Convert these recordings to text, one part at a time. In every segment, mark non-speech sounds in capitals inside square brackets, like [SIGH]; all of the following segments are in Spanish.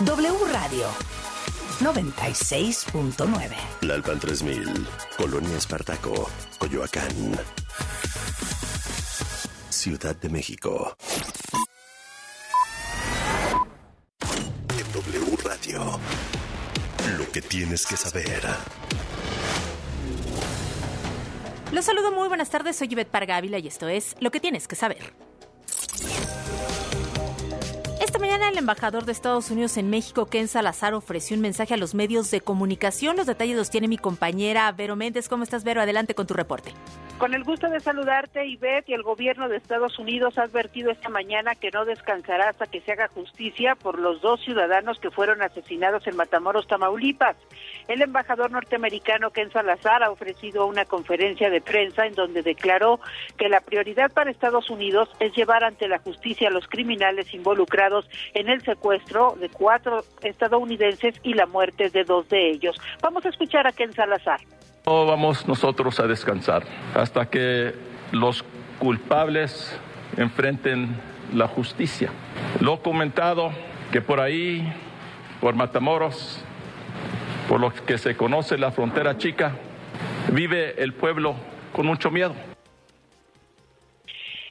W Radio 96.9. La Alpan 3000, Colonia Espartaco, Coyoacán. Ciudad de México. En W Radio. Lo que tienes que saber. Los saludo muy buenas tardes, soy Yvette Pargávila y esto es Lo que tienes que saber. Mañana el embajador de Estados Unidos en México, Ken Salazar, ofreció un mensaje a los medios de comunicación. Los detalles los tiene mi compañera Vero Méndez. ¿Cómo estás, Vero? Adelante con tu reporte. Con el gusto de saludarte, Ivette, y el gobierno de Estados Unidos ha advertido esta mañana que no descansará hasta que se haga justicia por los dos ciudadanos que fueron asesinados en Matamoros, Tamaulipas. El embajador norteamericano Ken Salazar ha ofrecido una conferencia de prensa en donde declaró que la prioridad para Estados Unidos es llevar ante la justicia a los criminales involucrados en el secuestro de cuatro estadounidenses y la muerte de dos de ellos. Vamos a escuchar a Ken Salazar. No vamos nosotros a descansar hasta que los culpables enfrenten la justicia. Lo comentado que por ahí, por Matamoros, por lo que se conoce la frontera chica, vive el pueblo con mucho miedo.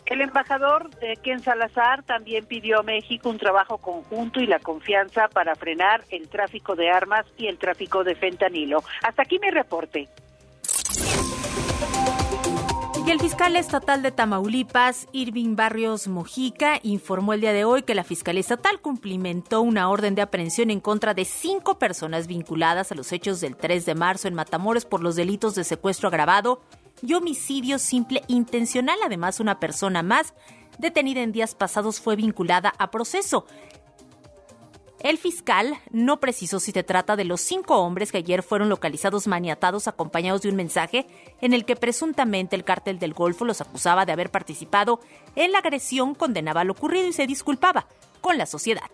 El embajador de Ken Salazar también pidió a México un trabajo conjunto y la confianza para frenar el tráfico de armas y el tráfico de fentanilo. Hasta aquí mi reporte. Y el fiscal estatal de Tamaulipas, Irving Barrios Mojica, informó el día de hoy que la Fiscalía Estatal cumplimentó una orden de aprehensión en contra de cinco personas vinculadas a los hechos del 3 de marzo en Matamoros por los delitos de secuestro agravado y homicidio simple intencional. Además, una persona más detenida en días pasados fue vinculada a proceso. El fiscal no precisó si se trata de los cinco hombres que ayer fueron localizados maniatados acompañados de un mensaje en el que presuntamente el cártel del Golfo los acusaba de haber participado en la agresión, condenaba lo ocurrido y se disculpaba con la sociedad.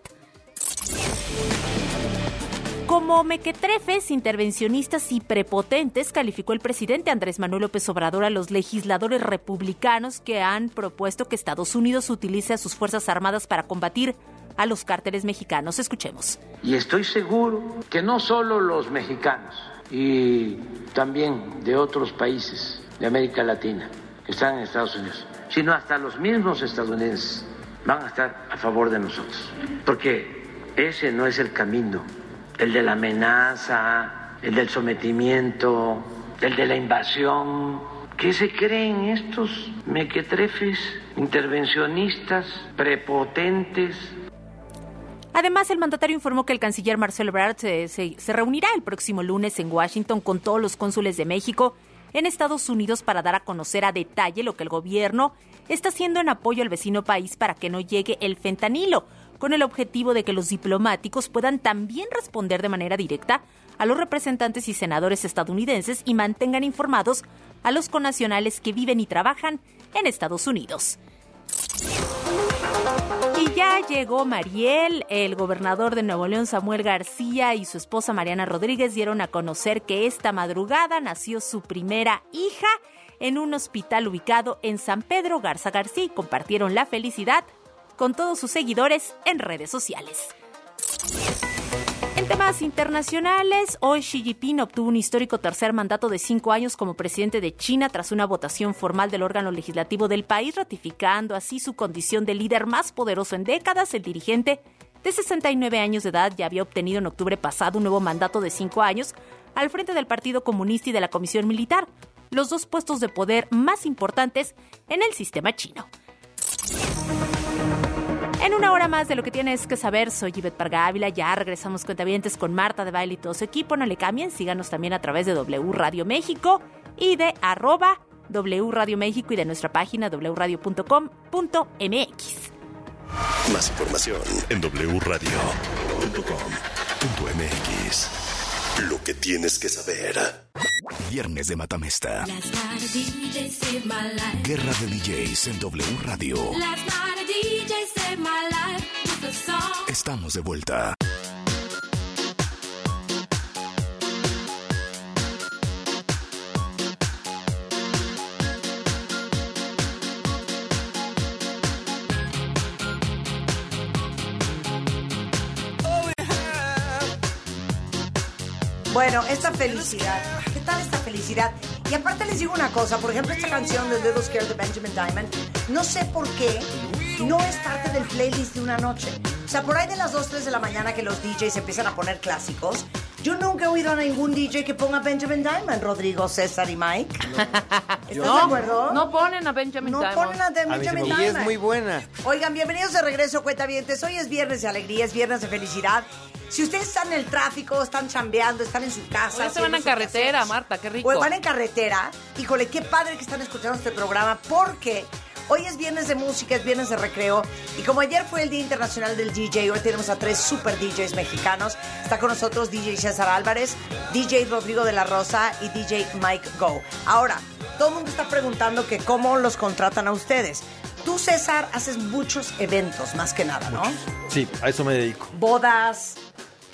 Como mequetrefes, intervencionistas y prepotentes, calificó el presidente Andrés Manuel López Obrador a los legisladores republicanos que han propuesto que Estados Unidos utilice a sus Fuerzas Armadas para combatir a los cárteles mexicanos. Escuchemos. Y estoy seguro que no solo los mexicanos y también de otros países de América Latina que están en Estados Unidos, sino hasta los mismos estadounidenses van a estar a favor de nosotros. Porque ese no es el camino el de la amenaza, el del sometimiento, el de la invasión. ¿Qué se creen estos mequetrefes, intervencionistas, prepotentes? Además, el mandatario informó que el canciller Marcelo Ebrard se, se, se, reunirá el próximo lunes en Washington con todos los cónsules de México en Estados Unidos para dar a conocer a detalle lo que el gobierno está haciendo en apoyo al vecino país para que no llegue el fentanilo con el objetivo de que los diplomáticos puedan también responder de manera directa a los representantes y senadores estadounidenses y mantengan informados a los conacionales que viven y trabajan en Estados Unidos. Y ya llegó Mariel, el gobernador de Nuevo León Samuel García y su esposa Mariana Rodríguez dieron a conocer que esta madrugada nació su primera hija en un hospital ubicado en San Pedro Garza García y compartieron la felicidad con todos sus seguidores en redes sociales. En temas internacionales, hoy Xi Jinping obtuvo un histórico tercer mandato de cinco años como presidente de China tras una votación formal del órgano legislativo del país, ratificando así su condición de líder más poderoso en décadas. El dirigente de 69 años de edad ya había obtenido en octubre pasado un nuevo mandato de cinco años al frente del Partido Comunista y de la Comisión Militar, los dos puestos de poder más importantes en el sistema chino. En una hora más de lo que tienes que saber, soy Yvette Parga Ávila. Ya regresamos cuentavientes con Marta de Baile y todo su equipo. No le cambien, síganos también a través de W Radio México y de arroba W Radio México y de nuestra página wradio.com.mx. Más información en wradio.com.mx. Lo que tienes que saber. Viernes de Matamesta. Guerra de DJs en W Radio. Estamos de vuelta. Bueno, esta felicidad. ¿Qué tal esta felicidad? Y aparte les digo una cosa, por ejemplo, esta canción de Little Scared de Benjamin Diamond, no sé por qué no es parte del playlist de una noche. O sea, por ahí de las 2, 3 de la mañana que los DJs empiezan a poner clásicos, yo nunca he oído a ningún DJ que ponga Benjamin Diamond, Rodrigo, César y Mike. [LAUGHS] ¿Estás de acuerdo? No ponen a Benjamin No Diamond. ponen a A mí sí Benjamin Diamond. y es muy buena. Oigan, bienvenidos de regreso, cuentavientes. Hoy es viernes de alegría, es viernes de felicidad. Si ustedes están en el tráfico, están chambeando, están en su casa. Hoy se van en carretera, Marta, qué rico. O van en carretera. Híjole, qué padre que están escuchando este programa porque hoy es viernes de música, es viernes de recreo. Y como ayer fue el Día Internacional del DJ, hoy tenemos a tres super DJs mexicanos. Está con nosotros DJ César Álvarez, DJ Rodrigo de la Rosa y DJ Mike Go. Ahora, todo el mundo está preguntando que cómo los contratan a ustedes. Tú, César, haces muchos eventos, más que nada, ¿no? Sí, a eso me dedico. Bodas,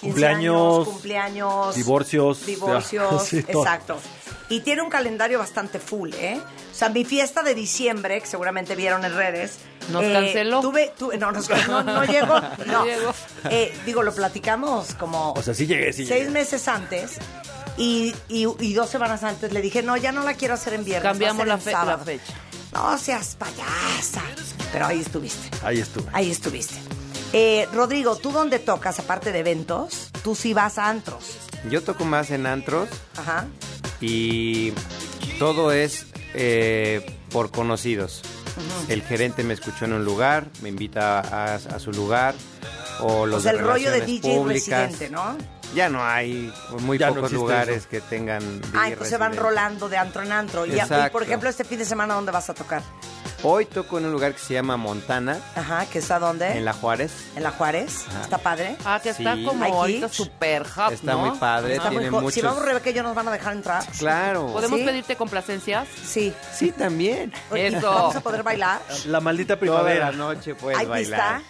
15 Cumpleaños, años, cumpleaños, divorcios, divorcios, [LAUGHS] sí, todo. Y tiene un calendario bastante full, ¿eh? O sea, mi fiesta de diciembre, que seguramente vieron en redes. Nos eh, canceló. Tuve, tuve- no, nos- [LAUGHS] no, no llegó. No No. llegó. Eh, digo, lo platicamos como O sea, sí llegué, sí seis llegué. meses antes. Y, y, y dos semanas antes le dije, no, ya no la quiero hacer en viernes. va a Cambiamos ser la, en fe- sábado". la fecha. No seas payasa. Pero ahí estuviste. Ahí estuve. Ahí estuviste. Eh, Rodrigo, ¿tú dónde tocas aparte de eventos? Tú sí vas a antros. Yo toco más en antros Ajá. y todo es eh, por conocidos. El gerente me escuchó en un lugar, me invita a, a su lugar. O los o sea, de el rollo de relaciones DJ públicas. residente, ¿no? Ya no hay muy Ya pocos lugares eso. que tengan DJ Ah, entonces van rolando de antro en antro. Y, y, Exacto. por ejemplo, este fin de semana, ¿dónde vas a tocar? Hoy toco en un lugar que se llama Montana, Ajá, ¿que está dónde? en La Juárez. ¿En la Juárez. Ajá. ¿Está padre? Ah, que está Sí. como ahorita super hot, Está ¿no? muy padre, Está muy tiene jo- muchos... Si vamos Rebeca y yo nos van a dejar entrar. Claro. ¿Podemos ¿Sí? pedirte complacencias? Sí. Sí, también. Eso. ¿Vamos a poder bailar? La maldita Toda primavera. la noche puedes ¿Hay bailar. pista?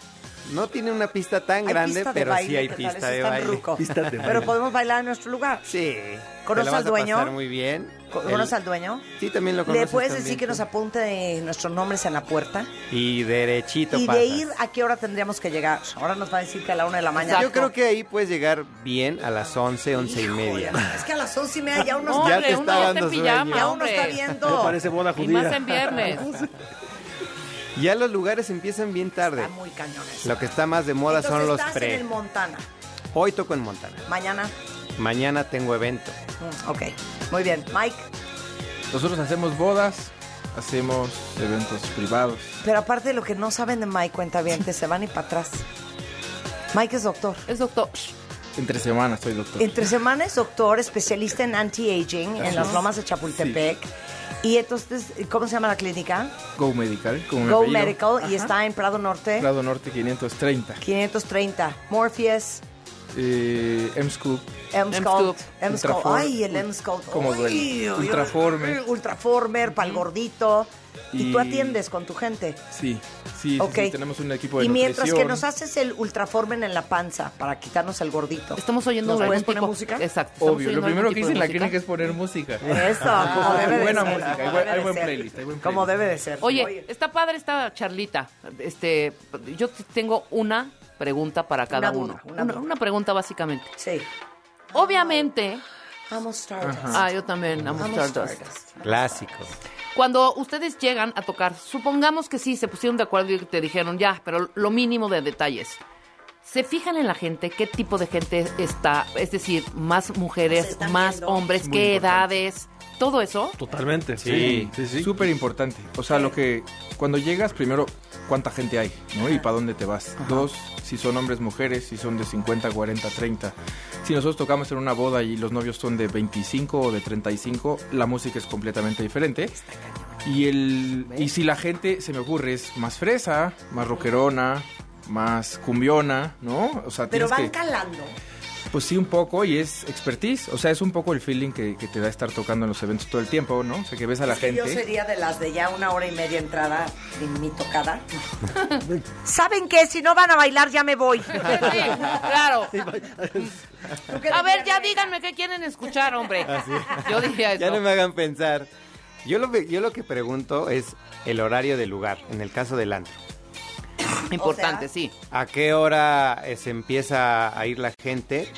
No tiene una pista tan Hay grande, pista pero baile, sí hay pista de baile. Pista de baile. Pero podemos bailar en nuestro lugar. Sí. ¿Conoces al dueño? Muy bien. ¿Conoces al dueño? Sí, también lo ¿Le puedes también decir que nos apunte nuestros nombres en la puerta? Y derechito Y pasas. de ir, ¿a qué hora tendríamos que llegar? Ahora nos va a decir que a la una de la mañana. Yo creo que ahí puedes llegar bien a las 11, 11 y media. Es que a las once y media ya uno Hombre, está, Ya te uno está ya dando está en pijama, sueño. ya uno está Me viendo. parece boda Y judía. más en viernes. [LAUGHS] Ya los lugares empiezan bien tarde. Está muy cañón eso. Lo que está más de moda son los estás en pre. el Montana. Hoy toco en Montana. Mañana. Mañana tengo evento. Mm, ok. Muy bien. Mike. Nosotros hacemos bodas, hacemos eventos privados. Pero aparte de lo que no saben de Mike, cuenta bien, se van y para atrás. Mike es doctor. Es doctor. Entre semanas soy doctor. Entre semana es doctor, especialista en anti-aging en las lomas de Chapultepec. Y entonces, ¿cómo se llama la clínica? Go Medical, como Go. Medical y está en Prado Norte, Prado Norte 530. 530. Morpheus, Eh, M-Scoop. Ultrafor- Ay, el M-Sculpt. ¿Cómo Ay, duele? ay, ay. Ultraformer. Ultraformer, para el gordito. Y, tú Y- atiendes con tu gente. Sí, sí, sí, Ok. sí, tenemos un equipo de Y mientras que nos haces el ultraformen en la panza para quitarnos el gordito. Estamos oyendo ¿Nos puedes poner tipo- música? Exacto. Obvio, lo primero que hice en la clínica es poner música. [LAUGHS] Eso, como debe de Buena ser. música, como hay buen- debe hay buen playlist, hay buen Como playlist. debe de ser. Oye, está padre esta charlita. Este, yo tengo una pregunta para cada Una uno. duda, una Una, duda. una pregunta básicamente. Sí. Obviamente, Vamos Stardust. ah, yo también amo Vamos Stardust. Stardust. Clásico. Cuando ustedes llegan a tocar, supongamos que sí, se pusieron de acuerdo y te dijeron ya, pero lo mínimo de detalles. ¿Se fijan en la gente? ¿Qué tipo de gente está? Es decir, más mujeres, más viendo. hombres, qué importante. edades, todo eso. Totalmente. Sí. Sí, sí. Súper importante. O sea, lo que cuando llegas, primero, cuánta gente hay, ¿no? Y para dónde te vas. Dos, si son hombres, mujeres, si son de 50, 40, 30. Si nosotros tocamos en una boda y los novios son de 25 o de 35, la música es completamente diferente. Y, el, y si la gente, se me ocurre, es más fresa, más rockerona, más cumbiona, ¿no? O sea, Pero van que... calando. Pues sí, un poco, y es expertise. O sea, es un poco el feeling que, que te da estar tocando en los eventos todo el tiempo, ¿no? O sea, que ves a la que gente. Yo sería de las de ya una hora y media entrada en mi tocada. [LAUGHS] ¿Saben qué? Si no van a bailar, ya me voy. [LAUGHS] Sí, claro. ¿Tú qué A ver, ya díganme qué quieren escuchar, hombre. [LAUGHS] Yo diría eso. Ya no me hagan pensar. Yo lo, yo lo que pregunto es el horario del lugar, en el caso del antro. Importante, [LAUGHS] O sea, sí. ¿A qué hora eh, se empieza a ir la gente?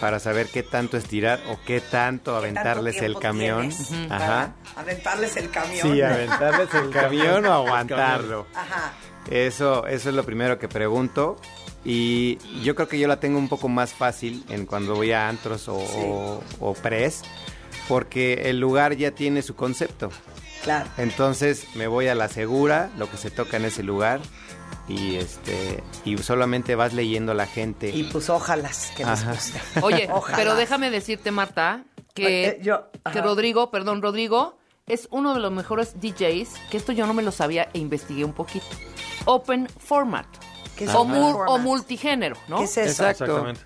para saber qué tanto estirar o qué tanto aventarles el camión. Ajá. para aventarles el camión. Sí, aventarles el [LAUGHS] camión o aguantarlo. Ajá. Eso, eso es lo primero que pregunto. Y yo creo que yo la tengo un poco más fácil en cuando voy a antros o, o, o pres, porque el lugar ya tiene su concepto. Claro. Entonces me voy a la segura, lo que se toca en ese lugar, y este y solamente vas leyendo a la gente. Y pues ojalas que les guste. [LAUGHS] Oye, Ojalá. pero déjame decirte, Marta, que, Eh, yo- que. Rodrigo, perdón, Rodrigo, es uno de los mejores DJs, que esto yo no me lo sabía e investigué un poquito. Open format. ¿Qué es o, format? o multigénero, ¿no? ¿Qué es eso? Exacto. Exactamente.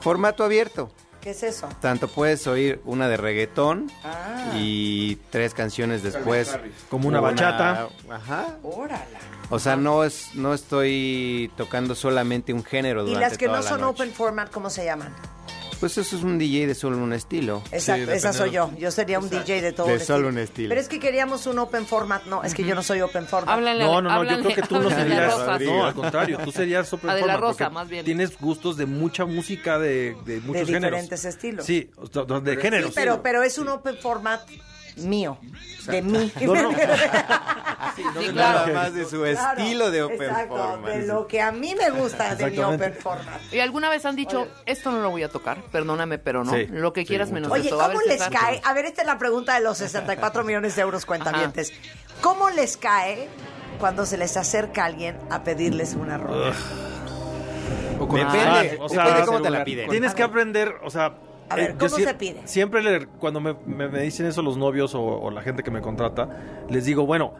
Formato abierto. ¿Qué es eso? Tanto puedes oír una de reggaetón Ah. y tres canciones después. Como una bachata. Ajá. Órala. O sea, no es no estoy tocando solamente un género Y durante las que toda no la son noche. open format, ¿cómo se llaman? Pues eso es un DJ de solo un estilo. Exacto, depende esa soy de- yo. Yo sería un DJ de todo De un solo estilo. un estilo. Pero es que queríamos un open format. No, es que yo no soy open format. Háblanle, No, no, no, yo creo que tú no serías. No, al contrario, tú serías open A de la format, Rosa, más bien. Tienes gustos de mucha música de, de muchos géneros. diferentes estilos. Sí, de géneros. Sí, pero, pero es un open format mío. De mí. No, no. [LAUGHS] Sí, Nada claro. más de su Claro, estilo de open exacto, format. De lo que a mí me gusta de mi open format. ¿Y alguna vez han dicho, esto no lo voy a tocar? Perdóname, pero no. Sí, lo que quieras menos Oye, esto. A ver, ¿cómo les César. cae? A ver, esta es la pregunta de los 64 millones de euros cuentavientes. ¿Cómo les cae cuando se les acerca alguien a pedirles una rola? Depende, Ah, o depende sea, cómo te la piden. Tienes que aprender, o sea... A ver, eh, ¿cómo se pide? Siempre le- cuando me, me- me dicen eso los novios o, o la gente que me contrata, les digo, bueno,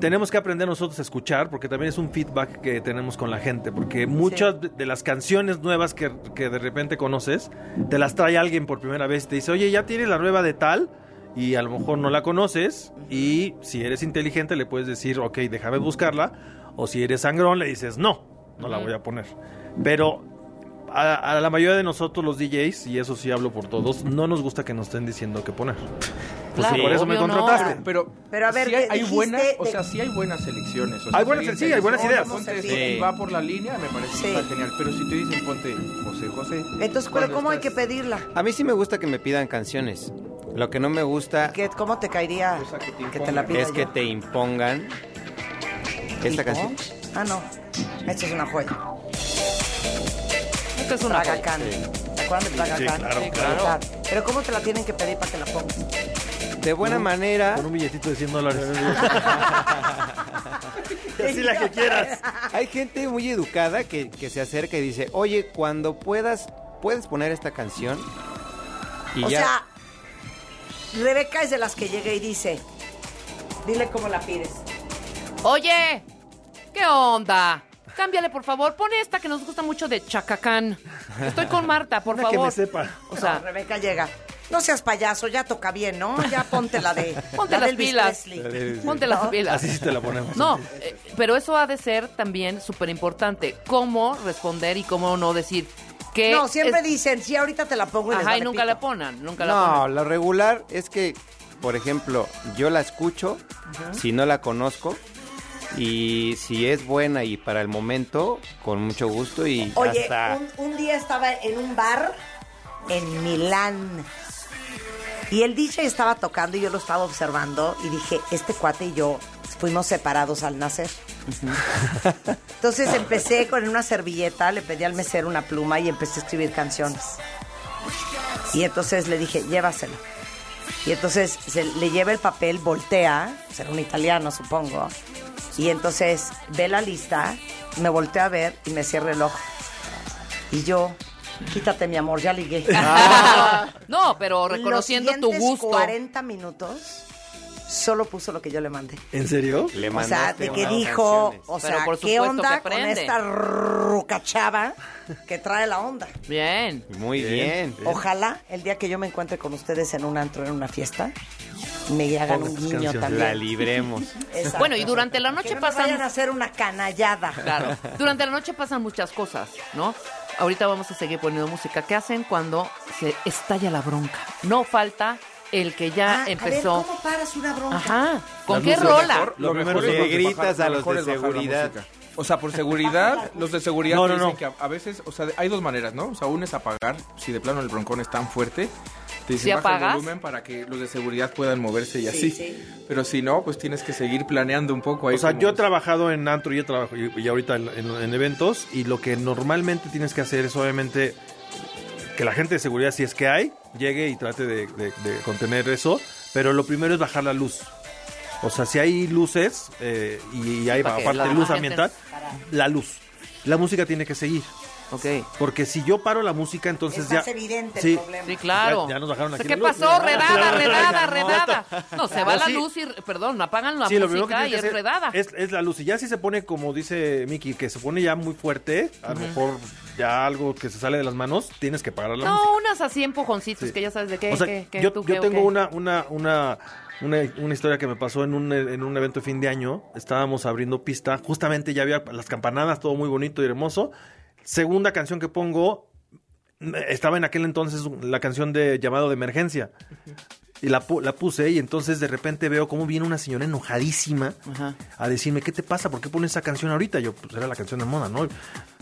tenemos que aprender nosotros a escuchar porque también es un feedback que tenemos con la gente, porque muchas de- de las canciones nuevas que, que de repente conoces, te las trae alguien por primera vez y te dice, oye, ya tienes la nueva de tal y a lo mejor no la conoces y si eres inteligente le puedes decir, ok, déjame buscarla, o si eres sangrón le dices, no, no la voy a poner. Pero a, a la mayoría de nosotros los DJs, y eso sí hablo por todos, no nos gusta que nos estén diciendo qué poner. Pues Claro, por eso me obvio no. contrataste. Pero, Pero a ver, sí hay, ¿qué hay buenas, o de- sea, sí hay buenas selecciones. o sea, Hay buenas- sí, hay buenas "Oh, ideas". ponte Sí. esto", y va por la línea, me parece Sí. que está genial. Pero si te dicen ponte José José. Entonces, ¿pero cuando cómo hay que pedirla? A mí sí me gusta que me pidan canciones. Lo que no me gusta ¿Qué- ¿Cómo te caería O sea, que te que te la impongan. pida es que te impongan esta canción. Ah, no. Esta es una joya. Esta es una. Tragacán. ¿Te acuerdan de Tragacán? claro, Sí, claro. Pero ¿cómo te la tienen que pedir para que la pongas? De buena manera, Con un billetito de 100 dólares. [LAUGHS] Así la que quieras. hay gente muy educada que, que se acerca y dice, oye, cuando puedas, puedes poner esta canción. Y o ya. sea, Rebeca es de las que llega y dice, dile cómo la pides. Oye, ¿qué onda? Cámbiale, por favor. Pone esta que nos gusta mucho de Chacacán. Estoy con Marta, por [LAUGHS] Una favor. que me sepa. O sea, No, Rebeca llega. No seas payaso, ya toca bien, ¿no? Ya ponte la de. [LAUGHS] ponte la las pilas. Ponte las pilas. Así sí te la ponemos. No, eh, pero eso ha de ser también súper importante. Cómo responder y cómo no decir que... No, siempre es- dicen, sí, ahorita te la pongo y les Ajá, y nunca pito. la ponen, nunca la No, ponen. lo regular es que, por ejemplo, yo la escucho, si no la conozco, y si es buena y para el momento, con mucho gusto y Oye, un día estaba en un bar en Milán y el DJ estaba tocando y yo lo estaba observando y dije, este cuate y yo fuimos separados al nacer. [LAUGHS] Entonces empecé [LAUGHS] con una servilleta, le pedí al mesero una pluma y empecé a escribir canciones. Y entonces le dije, llévaselo. Y entonces se le lleva el papel, voltea, será un italiano supongo, y entonces ve la lista, me voltea a ver y me cierra el ojo. Y yo, quítate mi amor, ya ligué. [LAUGHS] no, pero reconociendo Los tu gusto. 40 minutos solo puso lo que yo le mandé. ¿En serio? Le O sea, de que dijo, canciones. o sea, por ¿qué supuesto onda que con esta rucachava que trae la onda? Bien. Muy bien. Ojalá el día que yo me encuentre con ustedes en un antro, en una fiesta, me hagan un guiño canciones. también. La libremos. [LAUGHS] Exacto. Bueno, y durante la noche que no pasan... vayan a hacer una canallada. Claro. Durante la noche pasan muchas cosas, ¿no? Ahorita vamos a seguir poniendo música. ¿Qué hacen cuando se estalla la bronca? No falta el que ya Ah, empezó. A ver, ¿cómo paras una bronca? Ajá. ¿Con qué rola? mejor. Lo Lo mejor es lo gritas bajar- a lo los mejor de es bajar la seguridad. O sea, por seguridad, [LAUGHS] los de seguridad No, dicen no. que a, a veces, o sea, hay dos maneras, ¿no? O sea, una es apagar, si de plano el broncón es tan fuerte, te ¿Sí dicen baja el volumen para que los de seguridad puedan moverse y Sí, así. sí. Pero si no, pues tienes que seguir planeando un poco ahí. O sea, yo he trabajado en antro y, trabajo, y, y ahorita en, en- en eventos y lo que normalmente tienes que hacer es obviamente que la gente de seguridad, si es que hay, llegue y trate de, de- de contener eso, pero lo primero es bajar la luz. O sea, si hay luces eh, y, hay aparte luz ambiental, la luz. La música tiene que seguir. Ok. Porque si yo paro la música, entonces Es ya... más evidente el sí, problema. Sí, claro. Ya- ya nos bajaron aquí ¿Qué la pasó? Redada, [LAUGHS] redada, redada. No, se va No, la sí. luz y, perdón, apagan la Sí, lo primero que música y que es redada. Es, es la luz. Y ya si se pone, como dice Miki, que se pone ya muy fuerte, a lo mejor ya algo que se sale de las manos, tienes que parar la música. No, unas así empujoncitos Sí. que ya sabes de qué, O sea, qué, qué, yo, tú yo qué, o tengo qué. una, una, una, una, una historia que me pasó en un, en un evento de fin de año. Estábamos abriendo pista. Justamente ya había las campanadas, todo muy bonito y hermoso. Segunda canción que pongo, estaba en aquel entonces la canción de llamado de emergencia. Y la, pu- la puse y entonces de repente veo cómo viene una señora enojadísima Ajá. a decirme, ¿qué te pasa? ¿Por qué pones esa canción ahorita? Yo, pues era la canción de moda, ¿no?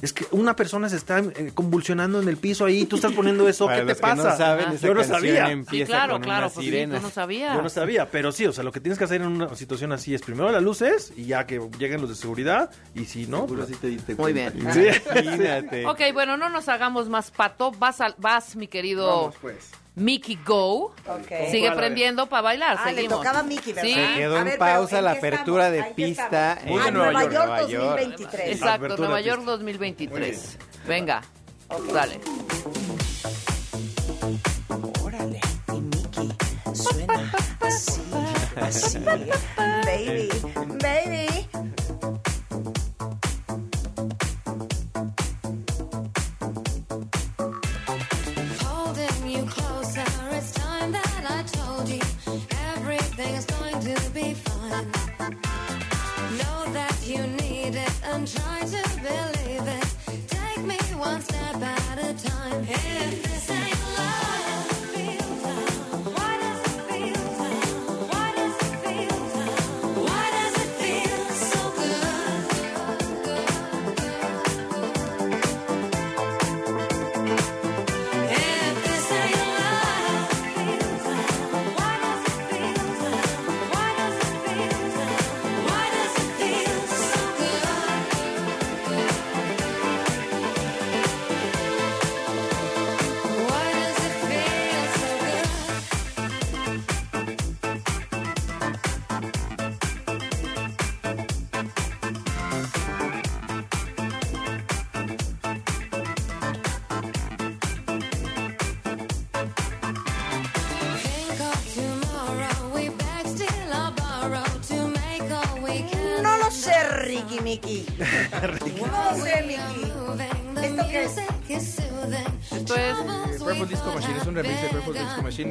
Es que una persona se está eh, convulsionando en el piso ahí, tú estás poniendo eso, Para ¿qué te no pasa? saben, esa Yo no sabía. Sí, claro, con claro, pues sí, no sabías. Yo no sabía, pero sí, o sea, lo que tienes que hacer en una situación así es primero las luces y ya que lleguen los de seguridad y si no, pues, sí te diste Muy bien. Sí. Imagínate. Ok, bueno, no nos hagamos más pato. Vas, al- vas mi querido Vamos, pues. Mickey Go. Ok. Sigue prendiendo para bailar. Ah, le seguimos. tocaba a Mickey, ¿verdad? Sí. Se quedó A en ver, pausa pero ¿en la apertura estamos? de ¿En qué pista en Ah, Nueva Nueva York. York Nueva York. 2023. Exacto, Apertura Nueva York pista. 2023. Venga, dale. Órale, y Mickey suena así, así. Baby, baby.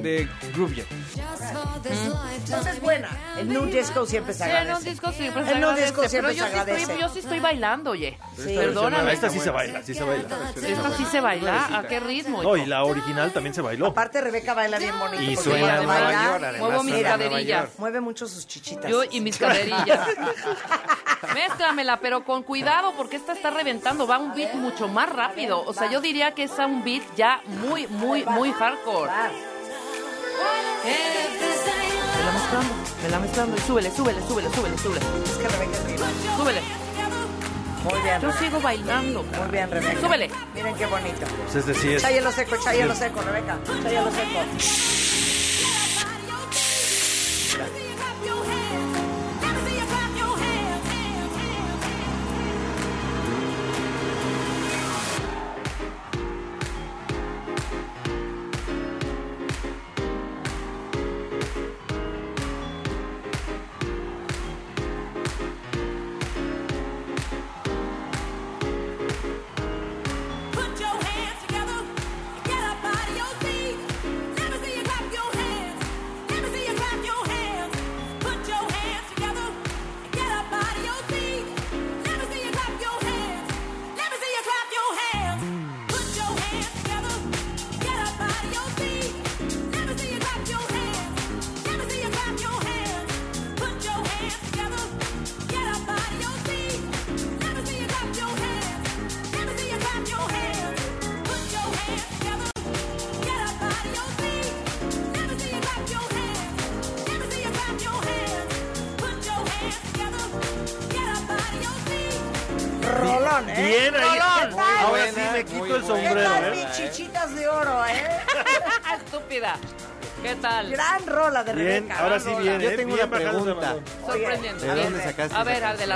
De Groovia. Entonces es buena. El New Disco siempre se Sí, en un agradece. disco siempre se En un agradece, disco pero siempre yo se sí, estoy, agradece. yo sí estoy bailando, oye. Sí. Perdóname. Esta sí se baila, sí se baila. Esta sí se baila. ¿A qué ritmo? No, y la original también se bailó. Aparte, Rebeca baila bien bonito. Y suena en baila. Muevo mis en caderillas. Mueve mucho sus chichitas. Yo y mis caderillas. [LAUGHS] Mézclamela, pero con cuidado porque esta está reventando. Va un beat mucho más rápido. O sea, yo diría que es a un beat ya muy, muy, muy hardcore. Me la mezclando, me la mezclando. Súbele, súbele, súbele, súbele, súbele. Es que Rebeca es viva. Súbele. Muy bien. Yo sigo bailando. Muy bien, Rebeca. Súbele. Miren qué bonito. Pues este sí es. Cháyalo seco, cháyalo seco, Rebeca. Cháyalo seco.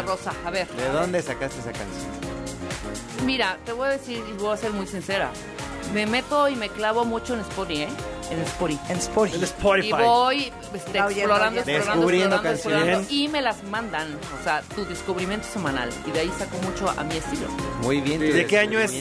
Rosa. A ver. ¿De dónde sacaste esa canción? Mira, te voy a decir y voy a ser muy sincera. Me meto y me clavo mucho en Spotify, ¿eh? En Spotify. En Spotify. Y voy este, explorando, explorando, Descubriendo explorando, explorando, canciones. y me las mandan. O sea, tu descubrimiento semanal. Y de ahí saco mucho a mi estilo. Muy bien. ¿De qué año es?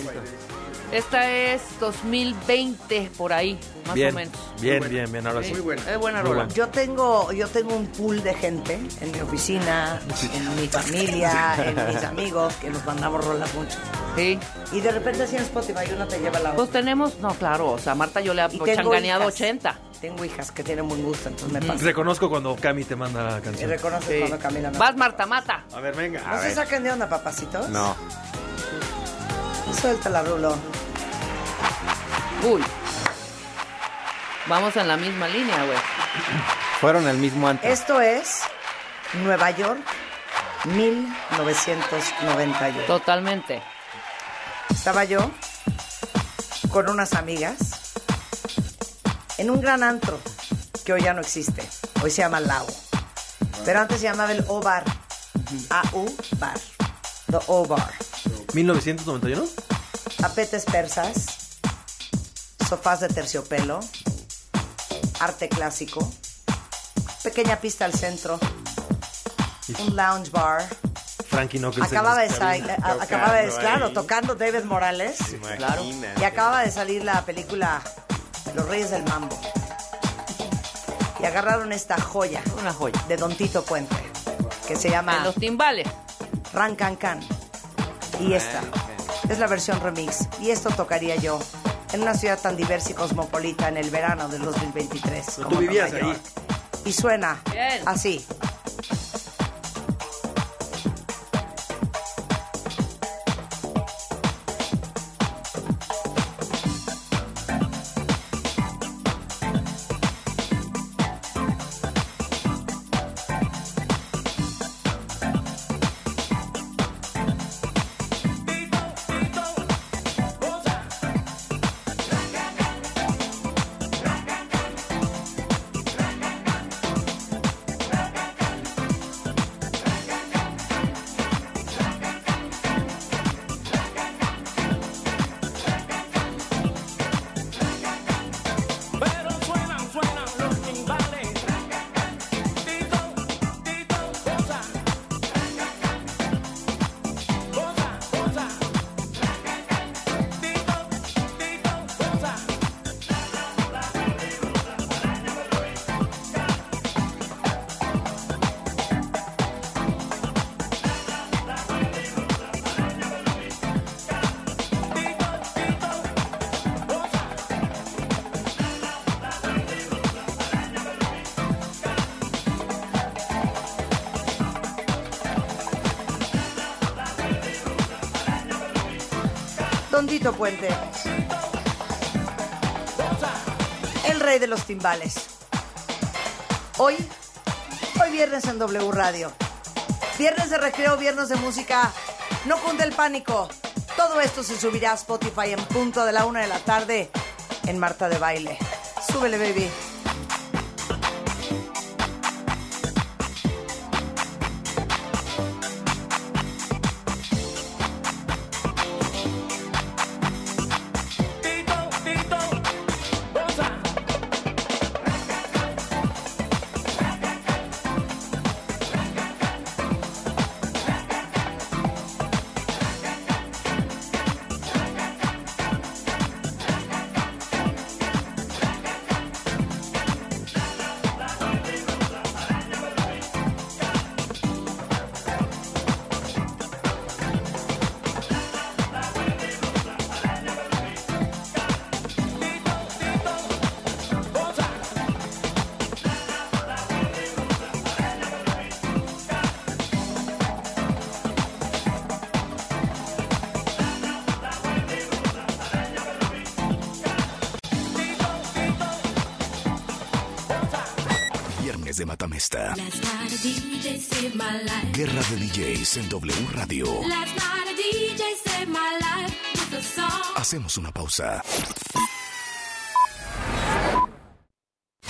Esta es 2020, por ahí, más Bien, o menos. bien, bien, bien, ahora sí. Muy buena. Es buena rola. Yo tengo, yo tengo un pool de gente en mi oficina, en mi familia, [LAUGHS] en mis amigos, que nos mandamos rolas mucho. Sí. Y de repente así en Spotify uno te lleva la otra. Pues tenemos, no, claro, o sea, Marta yo le Y he changaneado hijas. 80. Tengo hijas que tienen buen gusto, entonces me pasa. Reconozco cuando Cami te manda la Y canción. reconoces Sí. cuando caminan. Vas, Marta, mata. A ver, venga. ¿No se saquen de onda, papacitos? No. Suéltala, Rulo. Uy. Vamos en la misma línea, güey. Fueron al mismo antes. Esto es Nueva York, 1991. Totalmente. Estaba yo con unas amigas en un gran antro que hoy ya no existe. Hoy se llama Lao. Pero antes se llamaba el O Bar. A-U Bar. The O Bar. 1991. Tapetes persas, sofás de terciopelo, arte clásico, pequeña pista al centro, un lounge bar. Frankie Knuckles. Acababa de en salir, a- acababa de, Tocando claro, ahí. tocando David Morales. Claro. Y acaba de salir la película Los Reyes del Mambo. Y agarraron esta joya Una joya. de Don Tito Puente, que se En llama los timbales. Ran Can Can. Y esta es la versión remix. Y esto tocaría yo en una ciudad tan diversa y cosmopolita en el verano del 2023. Pero como tú vivías Nueva ahí. Y suena Bien. así. El rey de los timbales. Hoy, hoy viernes en W Radio. Viernes de recreo, viernes de música. No cunde el pánico. Todo esto se subirá a Spotify en punto de la una de la tarde en Marta de Baile. Súbele, baby. Life. Guerra de DJs en W Radio. Last night a DJ said save my life with a song. Hacemos una pausa.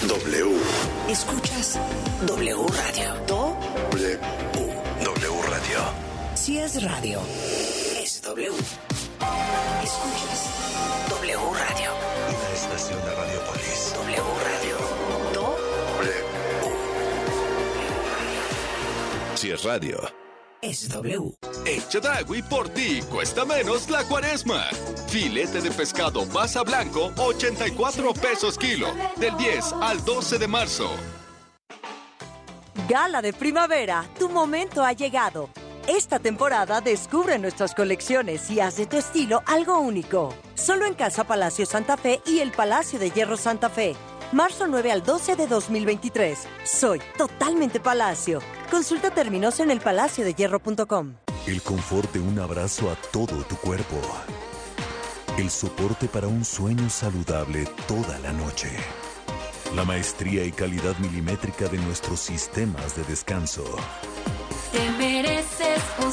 W. Escuchas W Radio. Do W. W Radio. si es radio, es radio. es W. En por ti cuesta menos la cuaresma. Filete de pescado basa blanco 84 pesos kilo del 10 al 12 de marzo. Gala de primavera, tu momento ha llegado. Esta temporada descubre nuestras colecciones y haz de tu estilo algo único. Solo en Casa Palacio Santa Fe y el Palacio de Hierro Santa Fe. Marzo 9 al 12 de 2023. Soy totalmente Palacio. Consulta términos en elpalaciodehierro.com. El confort de un abrazo a todo tu cuerpo. El soporte para un sueño saludable toda la noche. La maestría y calidad milimétrica de nuestros sistemas de descanso. Te mereces un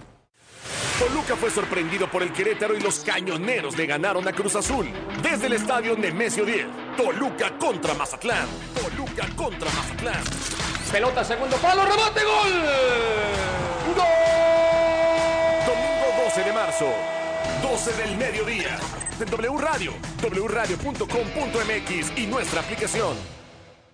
Toluca fue sorprendido por el Querétaro y los cañoneros le ganaron a Cruz Azul. Desde el estadio Nemesio 10. Toluca contra Mazatlán. Toluca contra Mazatlán. Pelota, segundo palo, rebote, gol. ¡Gol! Domingo 12 de marzo. 12 del mediodía. En W Radio, wradio.com.mx y nuestra aplicación.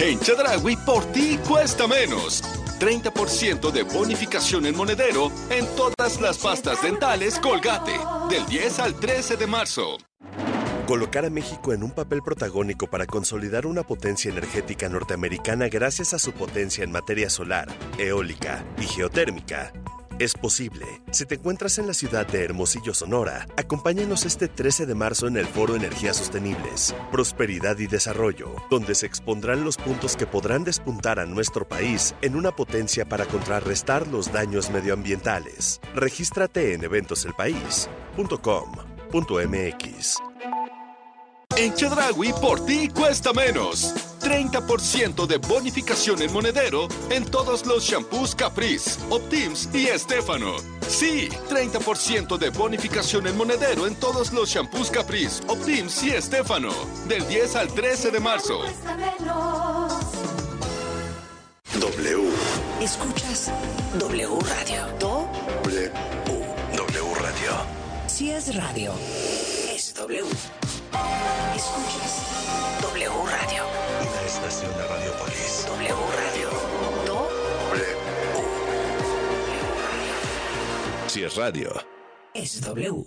En Chedragui por ti cuesta menos. 30% de bonificación en monedero en todas las pastas dentales Colgate. Del 10 al 13 de marzo. Colocar a México en un papel protagónico para consolidar una potencia energética norteamericana gracias a su potencia en materia solar, eólica y geotérmica es posible. Si te encuentras en la ciudad de Hermosillo, Sonora, acompáñanos este 13 de marzo en el Foro Energías Sostenibles, Prosperidad y Desarrollo, donde se expondrán los puntos que podrán despuntar a nuestro país en una potencia para contrarrestar los daños medioambientales. Regístrate en eventoselpaís.com.mx. En Chedragui, por ti cuesta menos. 30% de bonificación en monedero en todos los shampoos Caprice, Optims y Estefano. Sí, 30% de bonificación en monedero en todos los shampoos Caprice, Optims y Estefano. Del 10 al 13 de marzo. W. Escuchas W Radio. Do. W. W Radio. Si es radio, es W. Escuchas W Radio. Una estación de Radiopolis. W Radio. Do. Si es radio. Es W.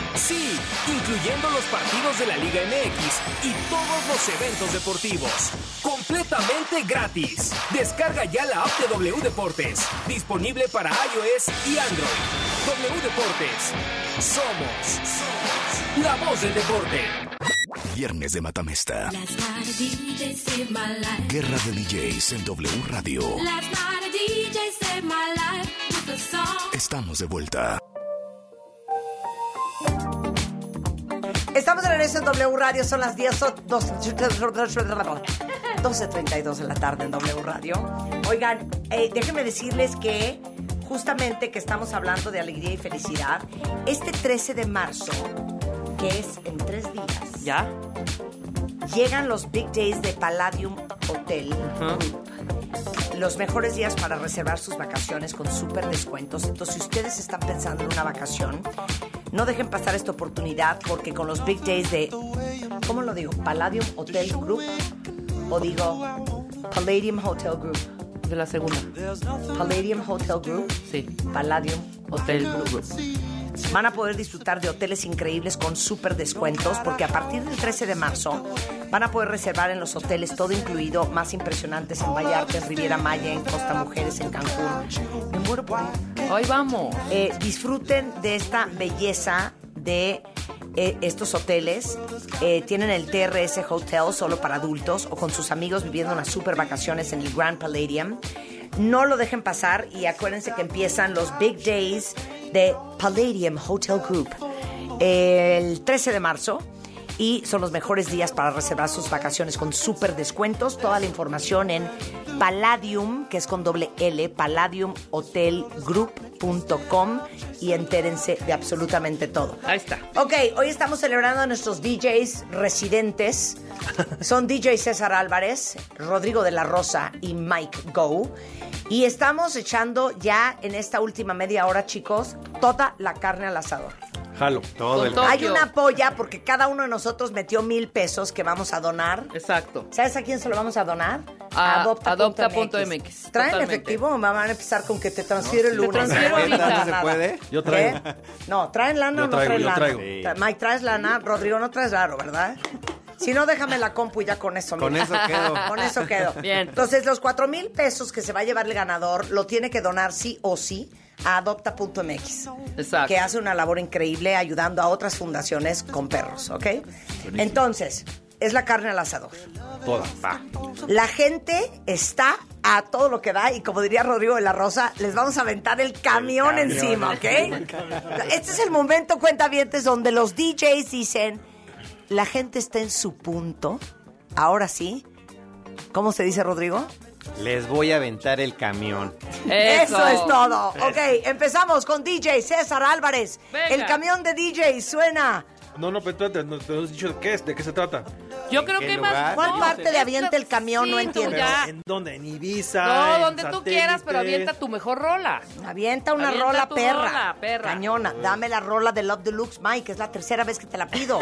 Sí, incluyendo los partidos de la Liga MX y todos los eventos deportivos. Completamente gratis. Descarga ya la app de W Deportes. Disponible para iOS y Android. W Deportes. Somos, somos la voz del deporte. Viernes de Matamesta. Guerra de DJs en W Radio. Estamos de vuelta. Estamos de regreso en W Radio, son las 10, o 12, 12.32 de la tarde en W Radio. Oigan, eh, déjenme decirles que justamente que estamos hablando de alegría y felicidad, este 13 de marzo, que es en tres días, ¿Ya? llegan los Big Days de Palladium Hotel Group. Los mejores días para reservar sus vacaciones con súper descuentos. Entonces, si ustedes están pensando en una vacación, no dejen pasar esta oportunidad porque con los Big Days de, ¿cómo lo digo? Palladium Hotel Group o digo Palladium Hotel Group. De la segunda. Palladium Hotel Group. Sí. Palladium Hotel Group. Van a poder disfrutar de hoteles increíbles con súper descuentos porque a partir del 13 de marzo van a poder reservar en los hoteles todo incluido, más impresionantes en Vallarta, en Riviera Maya, en Costa Mujeres, en Cancún. Me muero por ir. Hoy vamos. Eh, disfruten de esta belleza de eh, estos hoteles. Eh, tienen el TRS Hotel solo para adultos o con sus amigos viviendo unas super vacaciones en el Grand Palladium. No lo dejen pasar y acuérdense que empiezan los Big Days de Palladium Hotel Group. El 13 de marzo y son los mejores días para reservar sus vacaciones con súper descuentos. Toda la información en Palladium, que es con doble L, palladiumhotelgroup.com y entérense de absolutamente todo. Ahí está. Ok, hoy estamos celebrando a nuestros DJs residentes. [LAUGHS] Son DJ César Álvarez, Rodrigo de la Rosa y Mike Go. Y estamos echando ya en esta última media hora, chicos, toda la carne al asador. Jalo. Todo el... Hay una polla porque cada uno de nosotros metió mil pesos que vamos a donar. Exacto. ¿Sabes a quién se lo vamos a donar? A Adopta.mx. adopta.mx, ¿Traen totalmente. efectivo o me van a empezar con que te transfiero el Te lunes? transfiero ahorita. ¿No se puede? Yo traigo. ¿Qué? No, ¿traen lana Yo o no traen yo lana? Sí. Mike, ¿traes lana? Rodrigo, no traes raro, ¿verdad? Si no, déjame la compu y ya con eso. Con mira. eso quedo. Con eso quedo. Bien. Entonces, los cuatro mil pesos que se va a llevar el ganador lo tiene que donar sí o sí a adopta.mx. Exacto. Que hace una labor increíble ayudando a otras fundaciones con perros, ¿ok? Entonces, es la carne al asador. Toda. Va. La gente está a todo lo que da y como diría Rodrigo de la Rosa, les vamos a aventar el camión, camión. encima, ¿ok? Este es el momento, cuentavientes, donde los DJs dicen, la gente está en su punto, ahora sí. ¿Cómo se dice, Rodrigo? Les voy a aventar el camión. Eso, es todo. Ok, empezamos con DJ César Álvarez. Venga. El camión de DJ suena. No, no, pero espérate, no te has dicho de qué es, de qué se trata. Yo creo qué que lugar? más. ¿Cuál no, parte de avienta el camión? sí, no tú entiendo. ya. ¿En dónde? ¿En Ibiza? No, en donde tú quieras, pero satélite? avienta tu mejor rola. Avienta una Avienta rola tu perra. rola, perra. Cañona. Dame la rola de Love Deluxe, Mike. Es la tercera vez que te la pido.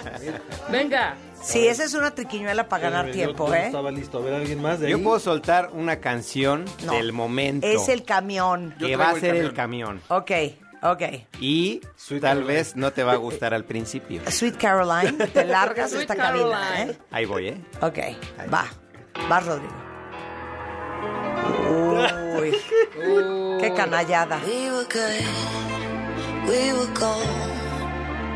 [LAUGHS] Venga. Sí, esa es una triquiñuela para ganar Espérame, yo- tiempo, yo ¿eh? Estaba listo. A ver, ¿alguien más de Yo puedo soltar una canción No. del momento. Es el camión. que va a ser el camión. Ok, ok. Y tal vez no te va a gustar al principio. [LAUGHS] Sweet Caroline, te [LAUGHS] largas Sweet esta cabina, Caroline. ¿eh? Ahí voy, ¿eh? Ok, va. Va, Rodrigo. Uy, [LAUGHS] qué canallada. We were good, we were gold.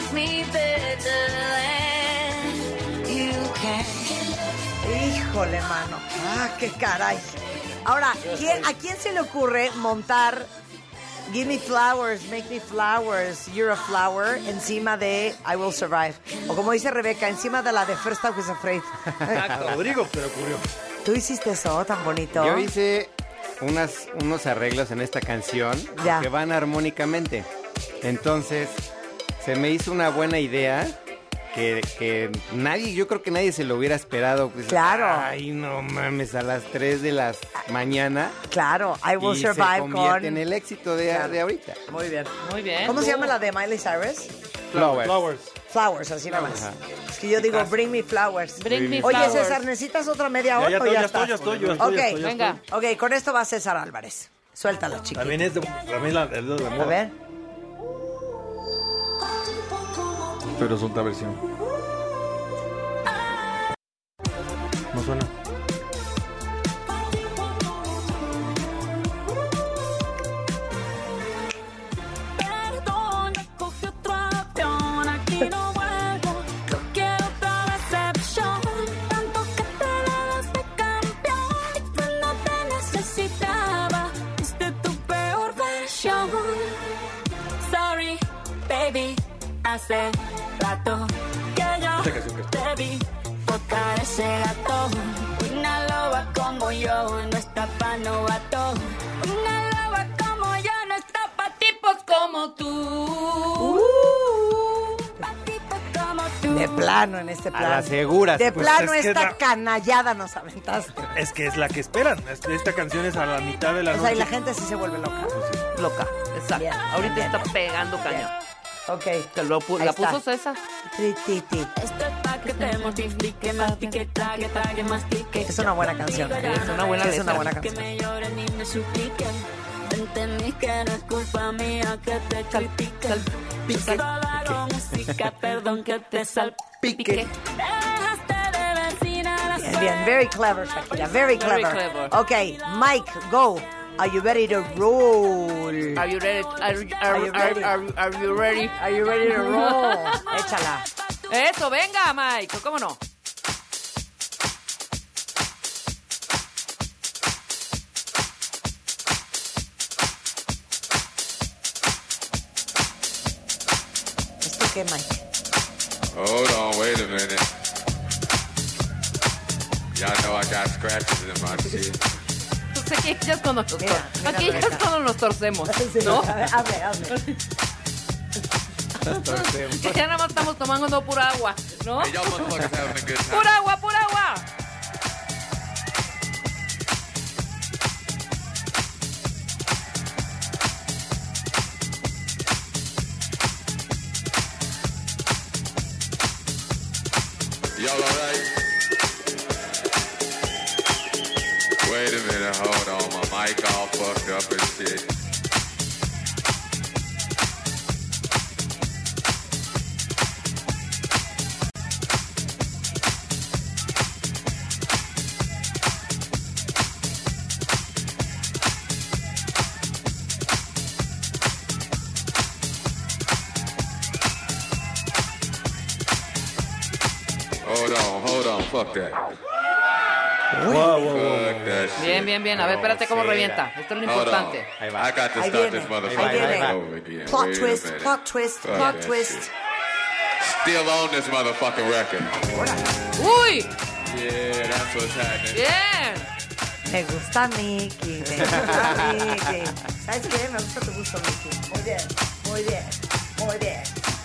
Love me better than you can. Híjole, mano. Ah, qué caray. Ahora, ¿quién- ¿a quién se le ocurre montar Give me flowers, make me flowers, you're a flower encima de I will survive? O como dice Rebeca, encima de la de First I was afraid. A Rodrigo se le ocurrió. ¿Tú hiciste eso tan bonito? Yo hice unas, unos arreglos en esta canción Ya. que van armónicamente. Entonces, se me hizo una buena idea que, que nadie, yo creo que nadie se lo hubiera esperado. Pues, Claro. Ay, no mames, a las 3 de la mañana. Claro, I will y survive se convierte con... en el éxito de, Claro. de ahorita. Muy bien. Muy bien. ¿Cómo se llama la de Miley Cyrus? Flowers. Flowers. Flowers, así nomás. Ajá. Es que yo digo, bring me flowers. Bring me Oye, flowers. César, ¿necesitas otra media hora Ya, ya o estoy, ya, ya está? estoy, ya estoy, ya estoy, Ok, ya estoy, ya Venga. ok, con esto va César Álvarez. Suéltalo, chiquito. También es de, también la, es de la A moda. ver. Pero es otra versión. No suena. De Pues plano es esta la- canallada nos aventaste. Es que es la que esperan. Es- Esta canción es a la mitad de la O noche. sea, y la gente sí se vuelve loca. Loca. Exacto. Bien, Ahorita bien. está pegando cañón. Ok. Que lo pu- Ahí la está. puso César. Es pa' que te mortifique, mastique, trague, trague, mastique. Es una buena canción. ¿eh? Es una buena Sí, Es una buena Que canción. me lloren y música, perdón que te salpique. Bien, bien. Very clever, Shakira. Very Very clever. clever. Ok, Mike, go. Are you ready to roll? Are you ready? Are, you- are, Are you ready? are- are you ready? Are you ready to roll? Échala. Eso, venga, Mike. ¿Cómo no? Qué, Mike? Hold on, wait a minute. Y'all know I got scratches in my shit. Pues aquí ya es cuando nos, Mira, tor- mira, aquí ya es Rebeca. cuando nos torcemos, ya nada más estamos tomando pura agua. Pura agua, pura agua. Y'all alright? Wait a minute, hold on. My mic all fucked up and shit. Fuck that. Wow, wow, wow. Fuck that shit. Bien, bien, bien. A ver, espérate cómo revienta. Esto es lo Hold importante. on. I got to Ahí start viene, this ahí motherfucker over again. Plot Wait a twist, minute. plot twist, Fuck plot that twist. shit. Still on this motherfucking record. ¡Uy! Yeah, that's what's happening. ¡Bien! Me gusta Mickey, me gusta Mickey. ¿Sabes qué? Me gusta tu gusto, Mickey. Muy bien, muy bien, muy bien,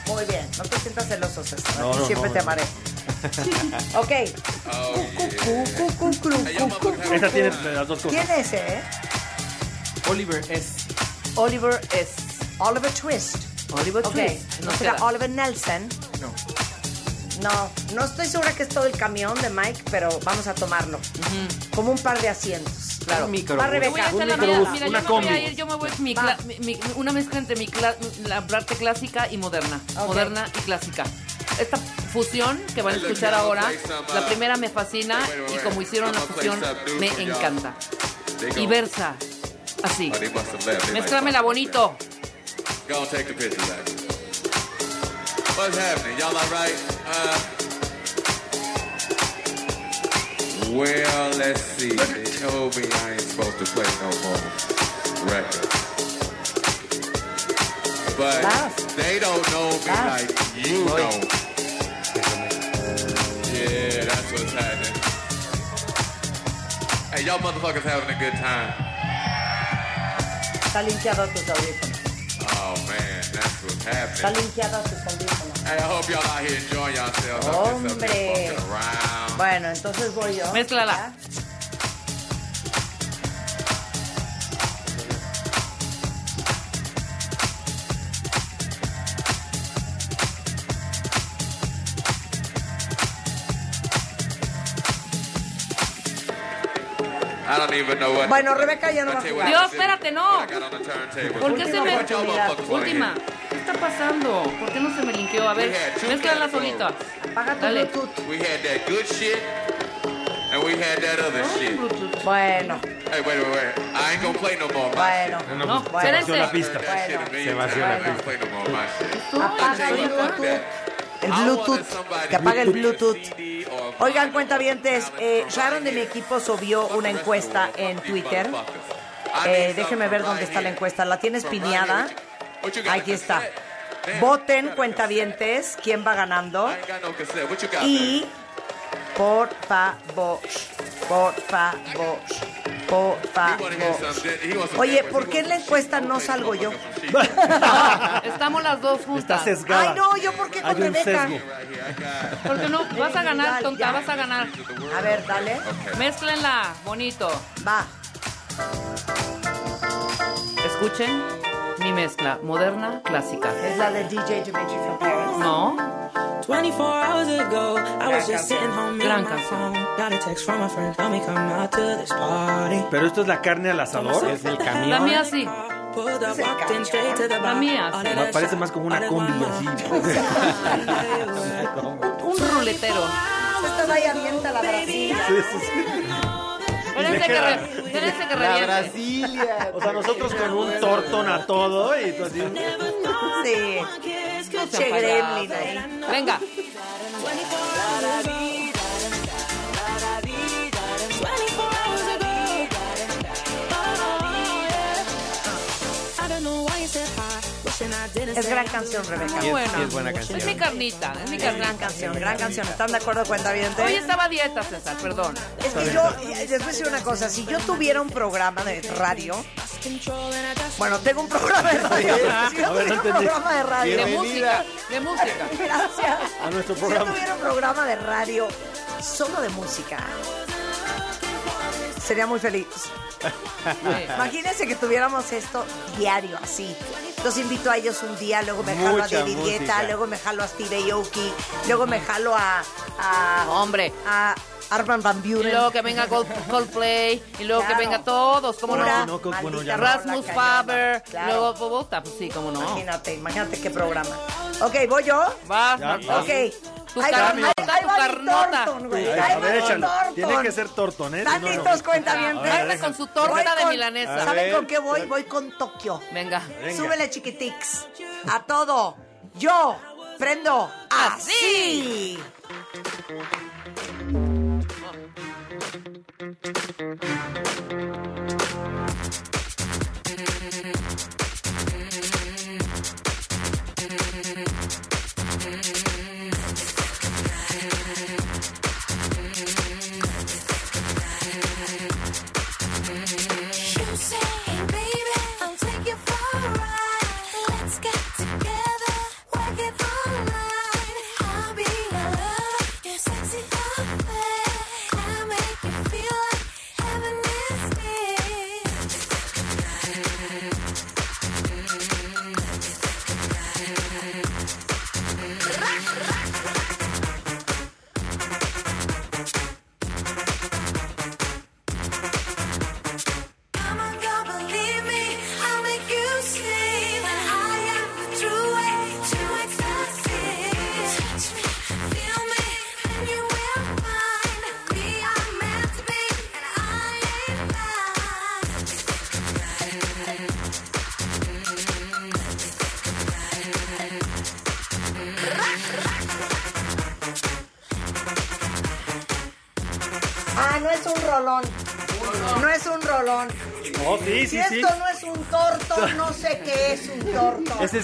muy bien. No te sientas celoso, César. No, no, Siempre no, te no. amaré. [LAUGHS] ok. Cu, cu, cu, clu, cu, cu, cu, Esta tiene las dos cosas. ¿Quién es ese, eh? Oliver S. Oliver es Oliver Twist. Oliver Twist. ¿no No será queda. Oliver Nelson? No. No, no estoy segura que es todo el camión de Mike, pero vamos a tomarlo. Como un par de asientos. Claro. Un micro. Va Rebeca. la Un microbús, Mira, una yo me voy a combi. ir, yo me voy mi Va. mi- mi- una mezcla entre mi cla- la arte clásica y moderna. Moderna y clásica. Esta fusión que van a escuchar ahora, la primera me fascina y como hicieron la fusión, me encanta. Y versa así. Mézclamela bonito. What's happening? Y'all all right? Uh, well, let's see. They told me I ain't supposed to play no more records. But they don't know me like you know. What's happening. Hey, y'all motherfuckers having a good time. Está limpiado tus audífonos. Oh man, that's what's Está happening. limpiado tus audífonos. Hey, I hope y'all out here enjoying yourselves. Up Hombre. around. Bueno, entonces voy yo. Mézclala. Bueno, Rebeca ya no va a jugar. Dios, espérate, no. ¿Por qué se me... Última. ¿Qué está pasando? ¿Por qué no se me linkeó? A ver, categories. solita. Apaga tu Dale. Bluetooth. We had that good shit, and we had that other shit. Bueno, Hey, wait, wait, wait. I ain't gonna play no more of my bueno. shit. No, No, pues, bueno. se vació la pista. Bueno, se vació la shit. Apaga el Bluetooth. El Bluetooth. Que apague el Bluetooth. Oigan, cuentavientes, eh, Sharon de mi equipo subió una encuesta en Twitter. Eh, déjeme ver dónde está la encuesta. ¿La tienes pineada? Aquí está. Voten, cuentavientes, quién va ganando. Y, por favor, por favor, por favor. Oye, ¿por qué en la encuesta no salgo yo? [LAUGHS] Estamos las dos Está juntas. sesgada. Ay, no, ¿yo por qué con Hay un Rebeca? sesgo. Porque no, vas a ganar, tonta, vas a ganar. A ver, dale. Mézclenla, bonito. Va. Escuchen mi mezcla, moderna, clásica. Es la de DJ Dimitri from Paris. No, 24 hours ago, I was just sitting home my phone. Got a text from my friend, tell me come out to this party. Pero esto es la carne al asador. Es el la camión. mía sí. La mía sí. Me that parece más como una combi así. [LAUGHS] Un ruletero. Esta ahí avienta la Brasilia. Espérense que, re- espérense que La reviente. Brasilia. O sea, nosotros con un tortón a todo y tú así. Sí. Che gremlin ahí. Venga. Es gran canción, Rebeca. Es- Buena. sí es buena canción. Es mi carnita, es mi carnita. gran canción, gran canción. ¿Están de acuerdo, cuenta bien? Hoy estaba a dieta, César, perdón. Es que yo, les voy a decir una cosa, si yo tuviera un programa de radio, bueno, tengo un programa de radio, [LAUGHS] si yo tuviera un programa de radio, De música, de música. [LAUGHS] gracias, A nuestro si yo programa. tuviera un programa de radio solo de música, sería muy feliz. [LAUGHS] Imagínense que tuviéramos esto diario, así. Los invito a ellos un día, luego me jalo a David Guetta, luego me jalo a Steve Aoki, luego me jalo a, a, Hombre. a Arman Van Y Buren. luego que venga Cold- Coldplay, y luego Claro. que venga todos, ¿cómo Pura no? no, bueno, ya Rasmus. Faber, Claro. luego Bogotá, pues sí, cómo no. Imagínate, imagínate qué programa. Ok, ¿voy yo? Va, Ya. Ok. Tu Ahí carnota, ahí- tu carnota. Thornton, güey. Ahí va échalo. Tiene que ser tortón, ¿eh? ¿Están no, no. listos, cuentavientes? Anda con su torta de milanesa. ¿Saben con qué voy? Voy con Tokio. Venga. Venga. Súbele, chiquitix. A todo. Yo prendo así. You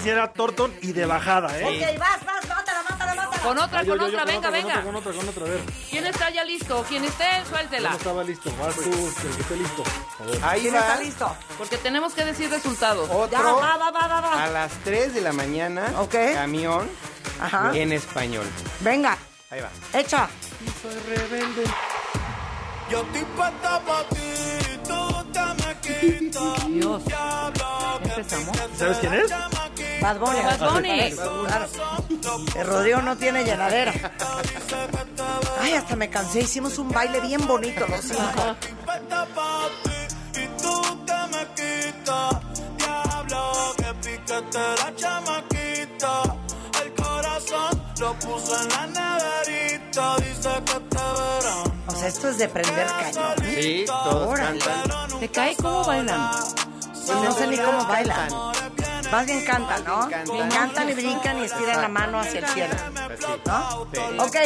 sí era Torton y de bajada, ¿eh? Ok, vas, vas, mátala, mátala, mátala. Con otra, Ah, yo, con yo, yo, otra, venga, con venga. otra, con otra, con otra, a ver. ¿Quién está ya listo? Quien esté, Yo suéltela. no estaba listo. Vas tú, el que esté listo. A ver. Ahí ¿Quién va. está listo? Porque tenemos que decir resultados. Ya, Otro va, va, va, va, va. a las 3 de la mañana. Ok. Camión Ajá. en español. Venga, Ahí va. echa. Soy rebelde. Yo estoy puesta pa' ti, tú te me quitas. Dios. Empezamos. ¿Sabes quién es? Bad Bunny. Bad Bunny. El rodeo no tiene llenadera. Ay, hasta me cansé. Hicimos un baile bien bonito los cinco. O sea, esto es de prender cañón. Sí, todos Órale. cantan. ¿Te cae cómo bailan? No sé ni cómo bailan. Más bien cantan, ¿no? Cantan. Cantan y brincan y estiran la mano hacia el cielo. Pues sí. ¿No? Sí. Ok,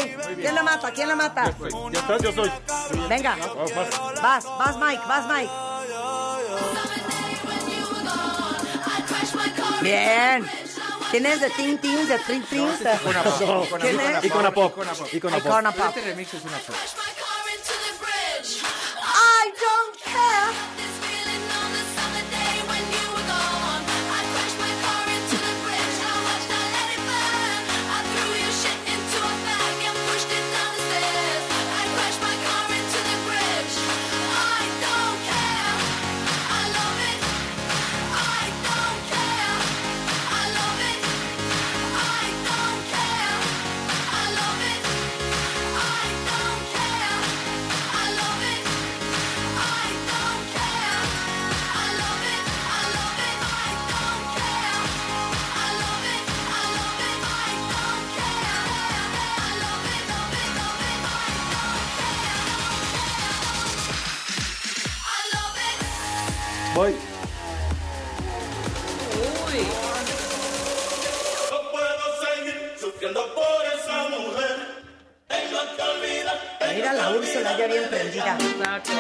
¿quién la mata? ¿Quién la mata? ¿Ya estás? Yo soy. Venga, Vamos, vas. vas, vas Mike, vas Mike. Bien. ¿Quién es de Ting Ting, de Trin Trin? ¿Quién es? Icona Pop. Icona Pop. Icona Pop. Este remix es una cosa. I don't care. Voy. No puedo seguir sufriendo por esa mujer. Mira la Úrsula ya bien prendida. Exacto.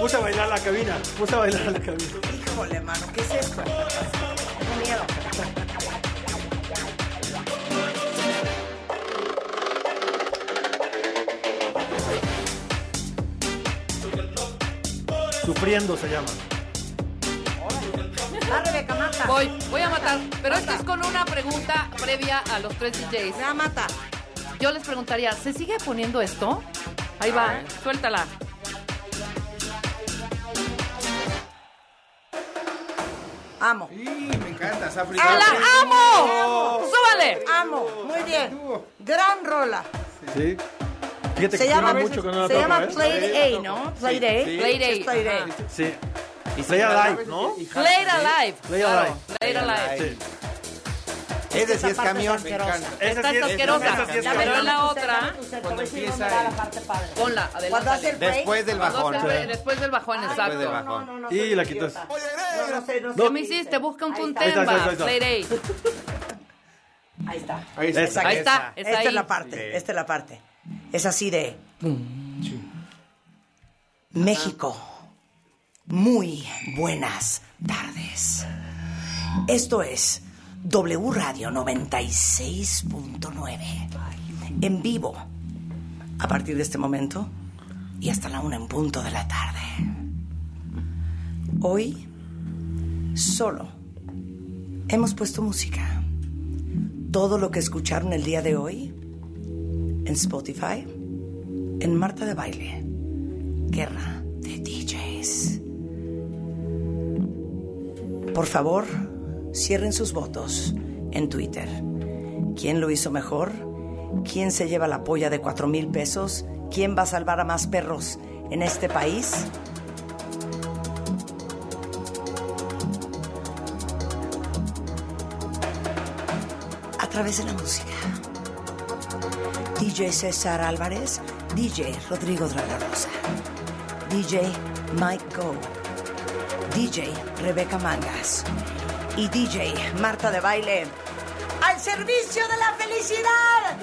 Puse a bailar la cabina. Puse a bailar la cabina. Híjole, mano, ¿qué es esto? Sufriendo se llama. Va, Rebeca, mata. Voy, voy a matar. Pero esto es con una pregunta previa a los tres DJs. Ya mata. Yo les preguntaría, ¿se sigue poniendo esto? Ahí va, suéltala. Amo. Sí, me encanta. Safri. ¡Ah, la amo! ¡Súbale! Amo. Muy bien. Gran rola. Sí. Fíjate Se que llama, mucho que no se llama ¿eh? Play A, ¿no? Play A. Sí. Play Play Day. Sí. Y Play Alive, ¿no? Play alive. Play alive. Play alive. Sí. Ese sí es camión. asquerosa. Esta es asquerosa. Pero tu la otra, dame tu cel, te voy a decir dónde va la parte padre. ponla, adelante. Cuando. Después del Cuando bajón. Después del bajón, exacto. del bajón. No, no, Y la idiota. quitas. No, no sé, no sé. ¿Qué me hiciste? Busca un ahí tuntemba. está, ahí está. Ahí está. Esta es la parte, esta es la parte. Es así de... México. Muy buenas tardes. Esto es W Radio 96.9. En vivo. A partir de este momento y hasta la una en punto de la tarde. Hoy solo hemos puesto música. Todo lo que escucharon el día de hoy en Spotify, en Marta de Baile, Guerra de DJs. Por favor, cierren sus votos en Twitter. ¿Quién lo hizo mejor? ¿Quién se lleva la polla de cuatro mil pesos? ¿Quién va a salvar a más perros en este país? A través de la música. DJ César Álvarez, DJ Rodrigo de la Rosa, DJ Mike Go, DJ Rebeca Mangas y DJ Marta de Baile. ¡Al servicio de la felicidad!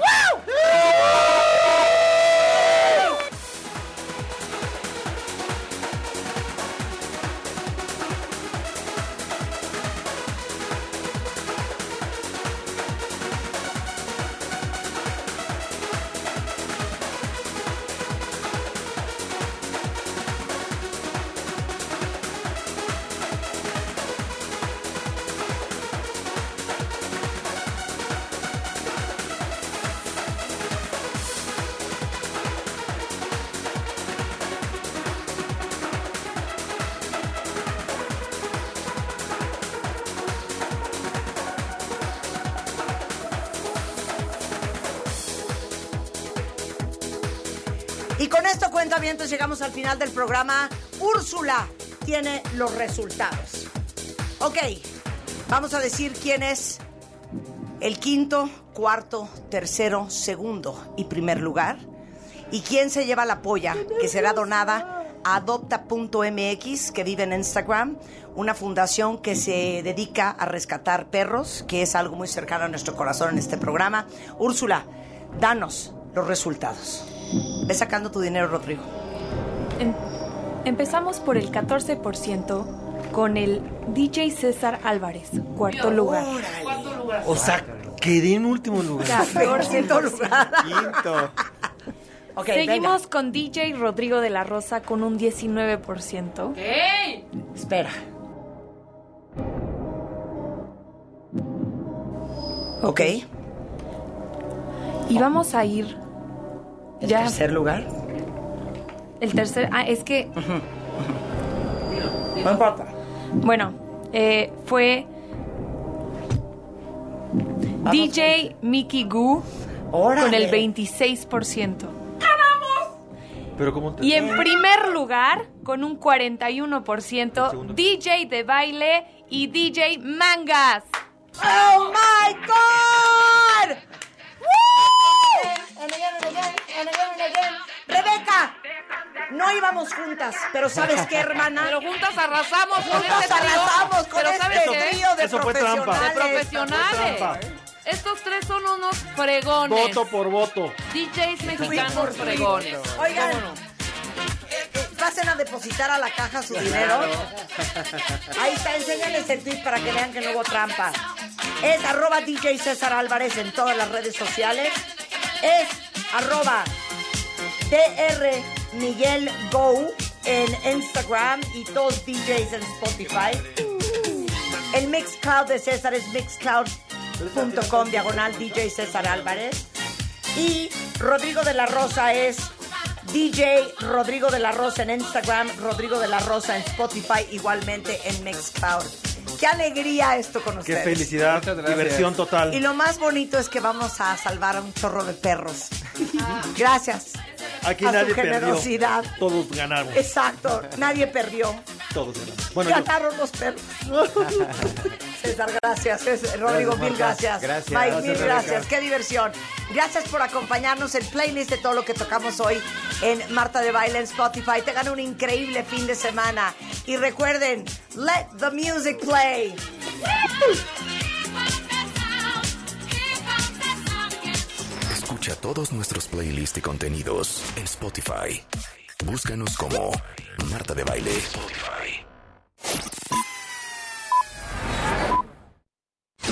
Llegamos al final del programa. Úrsula tiene los resultados. Ok, vamos a decir quién es el quinto, cuarto, tercero, segundo y primer lugar. Y quién se lleva la polla, que será donada a adopta.mx, que vive en Instagram, una fundación que se dedica a rescatar perros, que es algo muy cercano a nuestro corazón en este programa. Úrsula, danos los resultados. Ve sacando tu dinero, Rodrigo. Em- empezamos por el 14% con el DJ César Álvarez, cuarto lugar. O sea, quedé en último lugar. 14% lugar. Quinto. Seguimos con DJ Rodrigo de la Rosa con un 19%. ¡Ey! Espera. Ok. Y vamos a ir. ¿El ya. tercer lugar? El tercer. Ah, es que. No importa. Bueno, eh, fue. DJ Mickey Goo Órale. con el 26%. Pero como Y en primer lugar, con un 41%, DJ de baile y DJ Mangas. ¡Oh, my God! ¡Woo! And again, and again, and again, and again. Rebeca, no íbamos juntas, pero ¿sabes qué, hermana? Pero juntas arrasamos con Juntas este arrasamos con Pero este trío de Eso fue trampa. profesionales. De profesionales. Estos tres son unos fregones. Voto por voto. DJs mexicanos fregones. Oigan, ¿Cómo no? pasen a depositar a la caja su dinero. Ahí está, enséñales el tweet para que vean que no hubo trampa. Es arroba DJ César Álvarez en todas las redes sociales. Es arroba DR Miguel Go en Instagram y todos DJs en Spotify. El Mixcloud de César es mixcloud.com diagonal DJ César Álvarez. Y Rodrigo de la Rosa es DJ Rodrigo de la Rosa en Instagram, Rodrigo de la Rosa en Spotify, igualmente en Mixcloud. Qué alegría esto con Qué ustedes. felicidad, Muchas gracias. diversión total. Y lo más bonito es que vamos a salvar a un chorro de perros. Gracias. Aquí a su nadie perdió. generosidad. Todos ganamos. Exacto, nadie perdió. Todos ganamos. Bueno, yo- Ganaron los perros. [LAUGHS] César, gracias. César, Rodrigo, Gracias, mil gracias. Gracias. Mike, Gracias, mil Rebeca. gracias. Qué diversión. Gracias por acompañarnos. El playlist de todo lo que tocamos hoy en Marta de Baile en Spotify. Tengan un increíble fin de semana. Y recuerden, let the music play. Escucha todos nuestros playlists y contenidos en Spotify. Búscanos como Marta de Baile.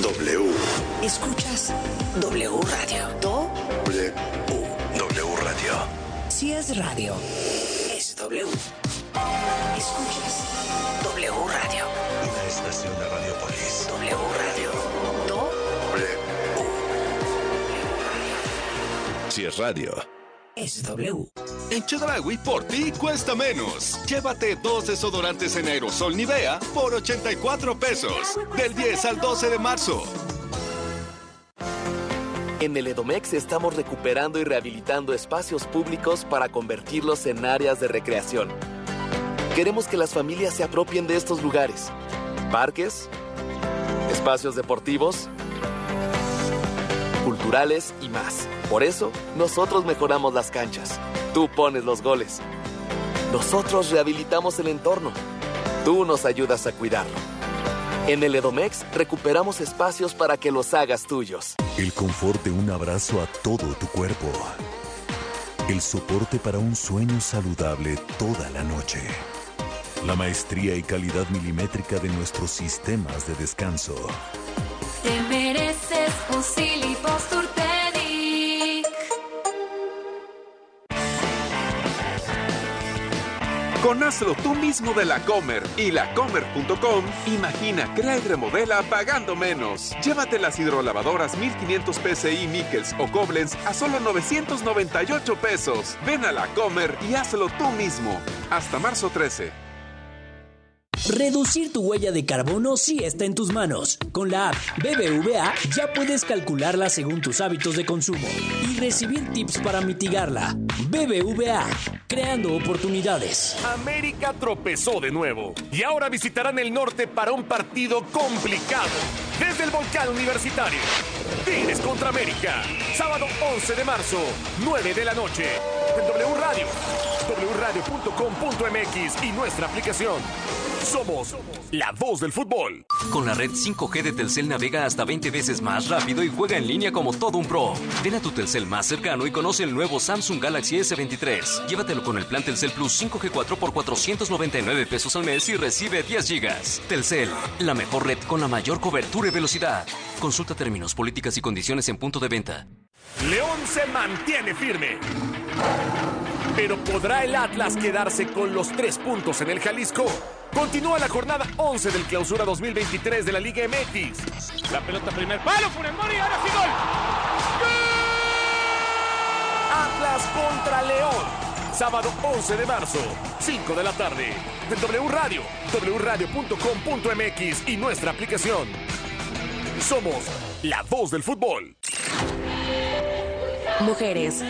W. Escuchas W Radio. Do. W. W Radio. Si es radio, es W. Escuchas W Radio. Una estación de Radiopolis. W Radio. Si es radio. Es W. En Chedragui, por ti cuesta menos. Llévate dos desodorantes en aerosol Nivea por 84 pesos. Del 10 al 12 de marzo. En el Edomex estamos recuperando y rehabilitando espacios públicos para convertirlos en áreas de recreación. Queremos que las familias se apropien de estos lugares. Parques, espacios deportivos, culturales y más. Por eso, nosotros mejoramos las canchas. Tú pones los goles. Nosotros rehabilitamos el entorno. Tú nos ayudas a cuidarlo. En el Edomex recuperamos espacios para que los hagas tuyos. El confort de un abrazo a todo tu cuerpo. El soporte para un sueño saludable toda la noche. La maestría y calidad milimétrica de nuestros sistemas de descanso. Te mereces un Con hazlo tú mismo de la Comer y lacomer.com, imagina, crea y remodela pagando menos. Llévate las hidrolavadoras 1500 PSI Nickels o Koblenz a solo 998 pesos. Ven a la Comer y hazlo tú mismo. Hasta marzo 13. Reducir tu huella de carbono sí está en tus manos. Con la app BBVA ya puedes calcularla según tus hábitos de consumo y recibir tips para mitigarla. BBVA, creando oportunidades. América tropezó de nuevo y ahora visitarán el norte para un partido complicado. Desde el volcán universitario. Tigres contra América. Sábado 11 de marzo, 9 de la noche. En W Radio, wradio.com.mx y nuestra aplicación. Somos la voz del fútbol. Con la red 5G de Telcel navega hasta 20 veces más rápido y juega en línea como todo un pro. Ven a tu Telcel más cercano y conoce el nuevo Samsung Galaxy S23. Llévatelo con el plan Telcel Plus 5G 4 por 499 pesos al mes y recibe 10 gigas. Telcel, la mejor red con la mayor cobertura y velocidad. Consulta términos, políticas y condiciones en punto de venta. León se mantiene firme. Pero ¿podrá el Atlas quedarse con los tres puntos en el Jalisco? Continúa la jornada 11 del clausura 2023 de la Liga MX. La pelota primer palo, Funemori, ahora sí gol. Atlas contra León. Sábado 11 de marzo, 5 de la tarde. De W Radio, wradio.com.mx y nuestra aplicación. Somos la voz del fútbol. Mujeres.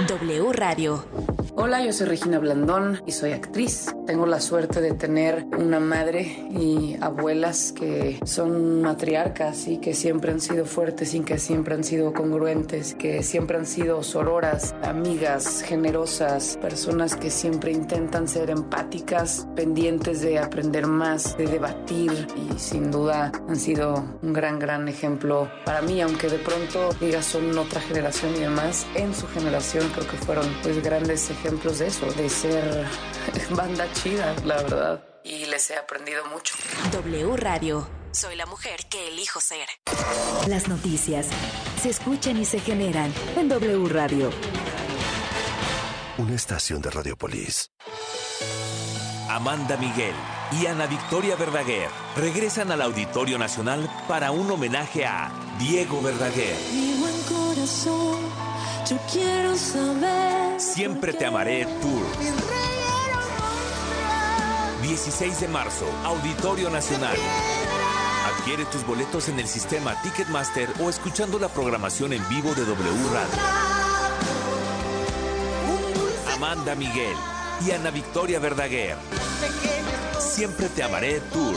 W Radio. Hola, yo soy Regina Blandón y soy actriz. Tengo la suerte de tener una madre y abuelas que son matriarcas y que siempre han sido fuertes y que siempre han sido congruentes, que siempre han sido sororas, amigas, generosas, personas que siempre intentan ser empáticas, pendientes de aprender más, de debatir y sin duda han sido un gran, gran ejemplo para mí, aunque de pronto digas son otra generación y demás, en su generación creo que fueron pues grandes ejemplos de eso, de ser [LAUGHS] banda chida, la verdad. Y les he aprendido mucho. W Radio. Soy la mujer que elijo ser. Las noticias se escuchan y se generan en W Radio. Una estación de Radiopolis. Amanda Miguel y Ana Victoria Verdaguer regresan al Auditorio Nacional para un homenaje a Diego Verdaguer. Mi buen corazón, yo quiero saber. Siempre te amaré Tour. 16 de marzo, Auditorio Nacional. Adquiere tus boletos en el sistema Ticketmaster o escuchando la programación en vivo de W Radio. Amanda Miguel y Ana Victoria Verdaguer. Siempre te amaré Tour.